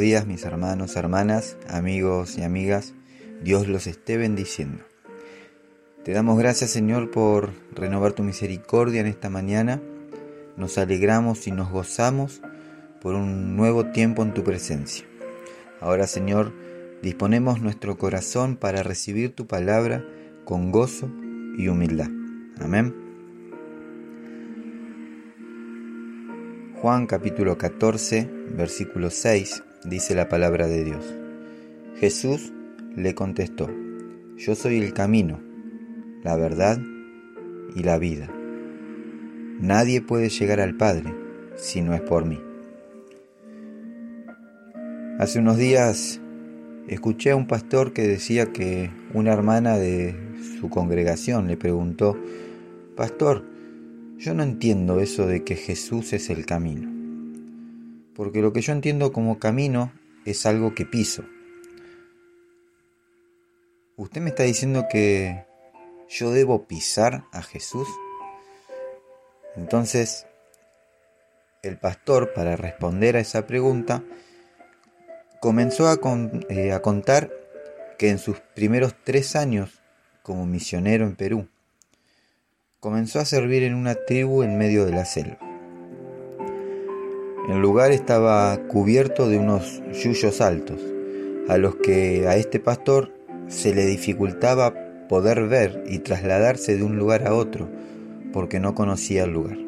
días mis hermanos, hermanas, amigos y amigas. Dios los esté bendiciendo. Te damos gracias Señor por renovar tu misericordia en esta mañana. Nos alegramos y nos gozamos por un nuevo tiempo en tu presencia. Ahora Señor, disponemos nuestro corazón para recibir tu palabra con gozo y humildad. Amén. Juan capítulo 14, versículo 6 dice la palabra de Dios. Jesús le contestó, Yo soy el camino, la verdad y la vida. Nadie puede llegar al Padre si no es por mí. Hace unos días escuché a un pastor que decía que una hermana de su congregación le preguntó, Pastor, yo no entiendo eso de que Jesús es el camino. Porque lo que yo entiendo como camino es algo que piso. ¿Usted me está diciendo que yo debo pisar a Jesús? Entonces, el pastor, para responder a esa pregunta, comenzó a, eh, a contar que en sus primeros tres años como misionero en Perú, comenzó a servir en una tribu en medio de la selva. El lugar estaba cubierto de unos yuyos altos, a los que a este pastor se le dificultaba poder ver y trasladarse de un lugar a otro, porque no conocía el lugar.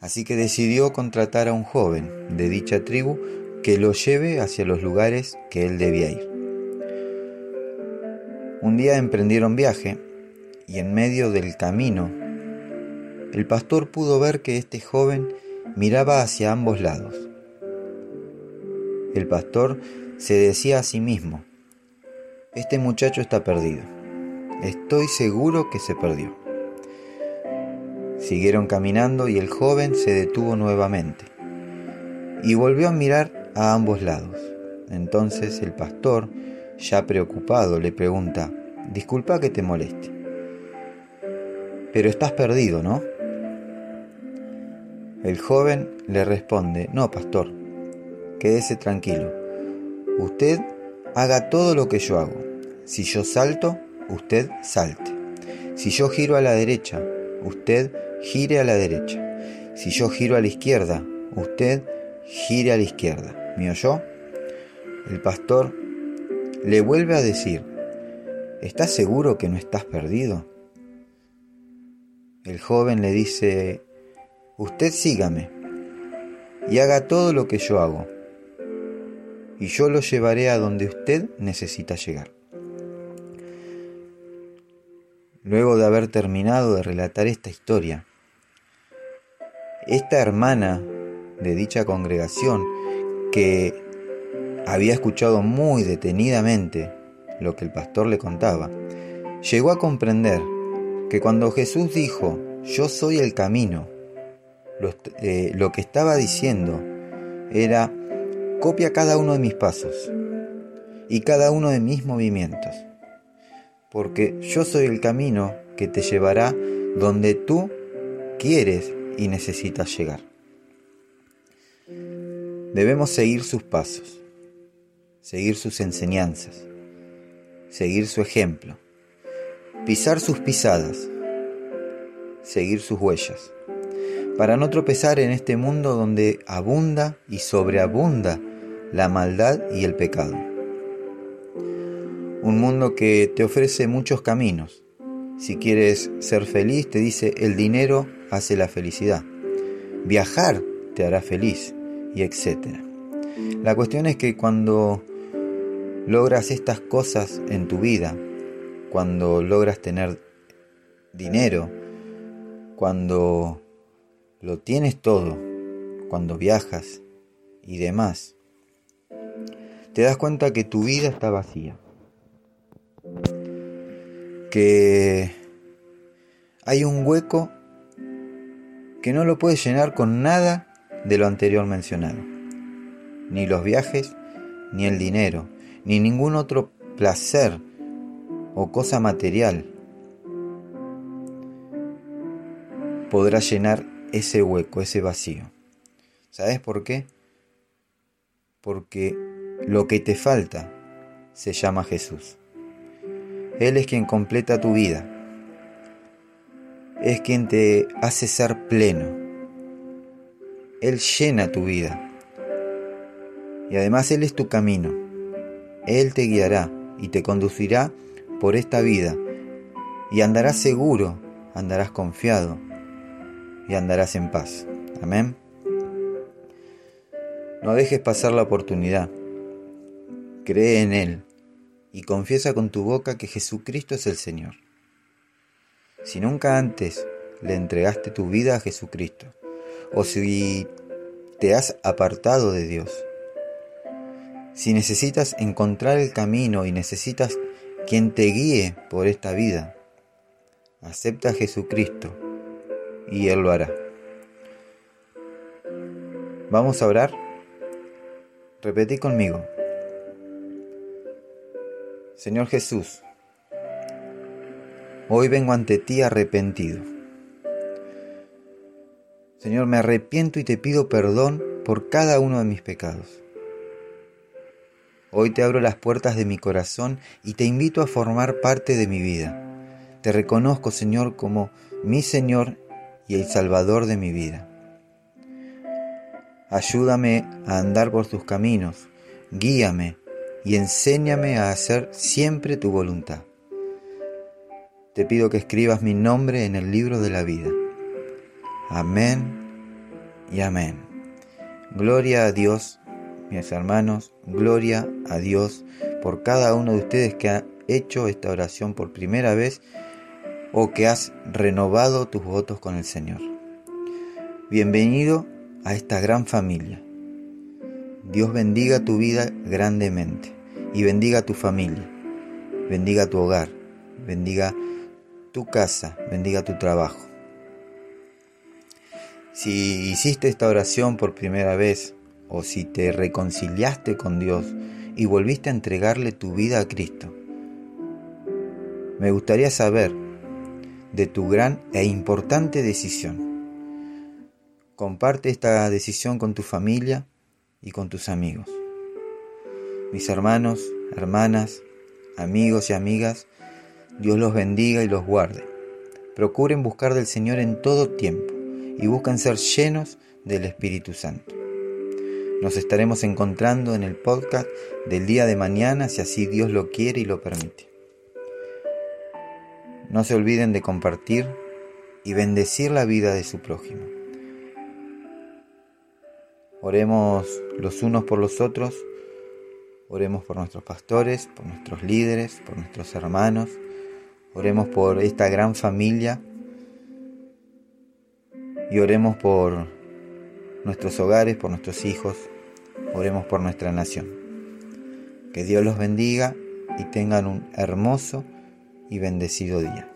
Así que decidió contratar a un joven de dicha tribu que lo lleve hacia los lugares que él debía ir. Un día emprendieron viaje y en medio del camino, el pastor pudo ver que este joven miraba hacia ambos lados. El pastor se decía a sí mismo, este muchacho está perdido, estoy seguro que se perdió. Siguieron caminando y el joven se detuvo nuevamente y volvió a mirar a ambos lados. Entonces el pastor, ya preocupado, le pregunta, disculpa que te moleste, pero estás perdido, ¿no? El joven le responde, no, pastor, quédese tranquilo. Usted haga todo lo que yo hago. Si yo salto, usted salte. Si yo giro a la derecha, usted gire a la derecha. Si yo giro a la izquierda, usted gire a la izquierda. ¿Me oyó? El pastor le vuelve a decir, ¿estás seguro que no estás perdido? El joven le dice, usted sígame y haga todo lo que yo hago, y yo lo llevaré a donde usted necesita llegar. Luego de haber terminado de relatar esta historia, esta hermana de dicha congregación que había escuchado muy detenidamente lo que el pastor le contaba, llegó a comprender que cuando Jesús dijo, yo soy el camino, eh, lo, que estaba diciendo era, copia cada uno de mis pasos y cada uno de mis movimientos, porque yo soy el camino que te llevará donde tú quieres y necesitas llegar. Debemos seguir sus pasos, seguir sus enseñanzas, seguir su ejemplo pisar sus pisadas, seguir sus huellas, para no tropezar en este mundo donde abunda y sobreabunda la maldad y el pecado. Un mundo que te ofrece muchos caminos. Si quieres ser feliz, te dice el dinero hace la felicidad. Viajar te hará feliz y etc. La cuestión es que cuando logras estas cosas en tu vida, cuando logras tener dinero, cuando lo tienes todo, cuando viajas y demás, te das cuenta que tu vida está vacía. Que hay un hueco que no lo puedes llenar con nada de lo anterior mencionado. Ni los viajes, ni el dinero, ni ningún otro placer o cosa material podrá llenar ese hueco, ese vacío. ¿Sabes por qué? porque lo que te falta se llama Jesús. Él es quien completa tu vida. Es quien te hace ser pleno. Él llena tu vida. Y además Él es tu camino. Él te guiará y te conducirá por esta vida. Y andarás seguro, andarás confiado y andarás en paz. Amén. No dejes pasar la oportunidad. Cree en Él y confiesa con tu boca que Jesucristo es el Señor. Si nunca antes le entregaste tu vida a Jesucristo, o si te has apartado de Dios, si necesitas encontrar el camino y necesitas quien te guíe por esta vida, acepta a Jesucristo y Él lo hará. Vamos a orar. Repetí conmigo. Señor Jesús, hoy vengo ante ti arrepentido. Señor, me arrepiento y te pido perdón por cada uno de mis pecados. Hoy te abro las puertas de mi corazón y te invito a formar parte de mi vida. Te reconozco, Señor, como mi Señor y el Salvador de mi vida. Ayúdame a andar por tus caminos, guíame y enséñame a hacer siempre tu voluntad. Te pido que escribas mi nombre en el libro de la vida. Amén y amén. Gloria a Dios, mis hermanos, gloria a Dios por cada uno de ustedes que ha hecho esta oración por primera vez o que has renovado tus votos con el Señor. Bienvenido a esta gran familia. Dios bendiga tu vida grandemente y bendiga tu familia, bendiga tu hogar, bendiga tu casa, bendiga tu trabajo. Si hiciste esta oración por primera vez o si te reconciliaste con Dios y volviste a entregarle tu vida a Cristo, me gustaría saber de tu gran e importante decisión. Comparte esta decisión con tu familia y con tus amigos. Mis hermanos, hermanas, amigos y amigas, Dios los bendiga y los guarde. Procuren buscar del Señor en todo tiempo y buscan ser llenos del Espíritu Santo. Nos estaremos encontrando en el podcast del día de mañana si así Dios lo quiere y lo permite. No se olviden de compartir y bendecir la vida de su prójimo. Oremos los unos por los otros Oremos por nuestros pastores, por nuestros líderes, por nuestros hermanos. Oremos por esta gran familia. Y oremos por nuestros hogares, por nuestros hijos. Oremos por nuestra nación. Que Dios los bendiga y tengan un hermoso y bendecido día.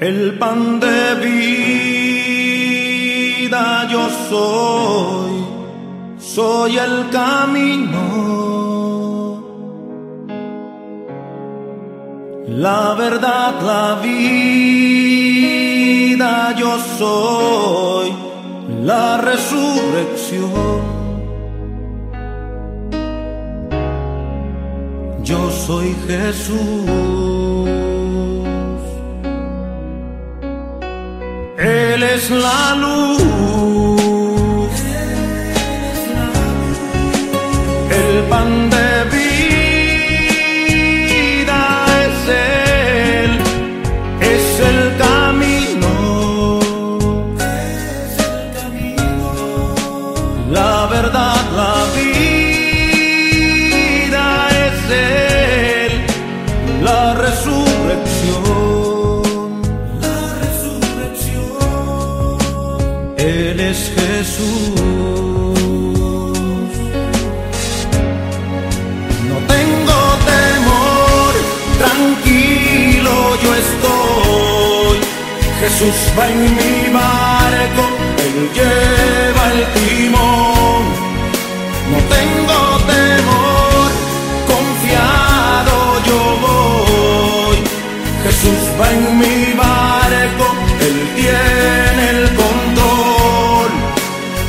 El pan de vida yo soy, soy el camino, la verdad, la vida yo soy, la resurrección. Yo soy Jesús. Él es la luz. El pan Jesús va en mi barco, Él lleva el timón. No tengo temor, confiado yo voy. Jesús va en mi barco, Él tiene el control.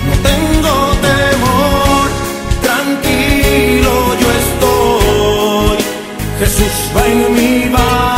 No tengo temor, tranquilo yo estoy. Jesús va en mi barco,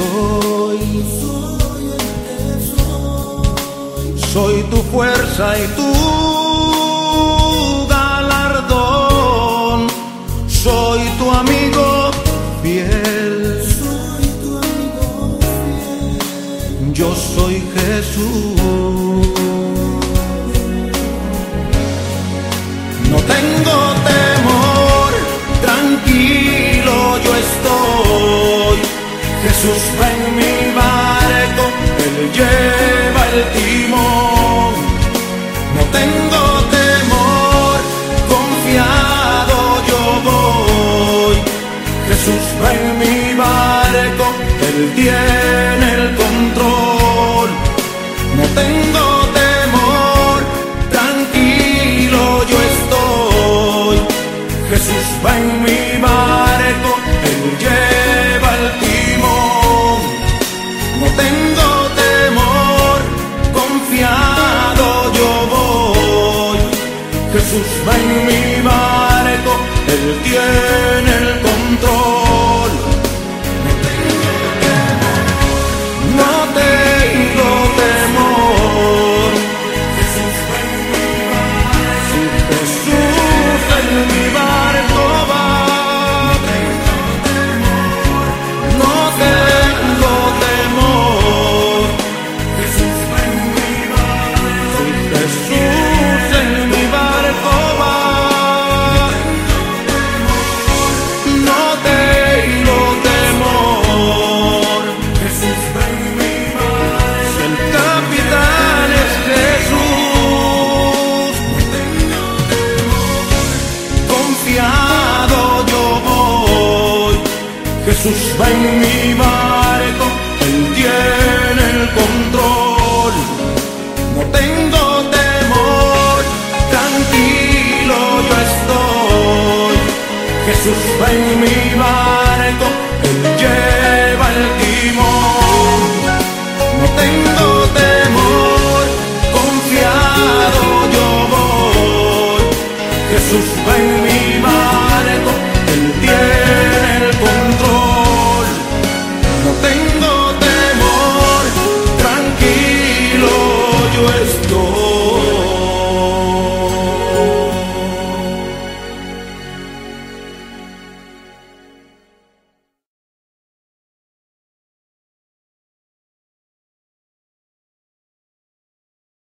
soy. Soy tu fuerza y tu galardón. Soy tu amigo fiel. Yo soy Jesús. Jesús va en mi barco. Él tiene el control. No tengo temor. Tranquilo yo estoy. Jesús va en mi barco.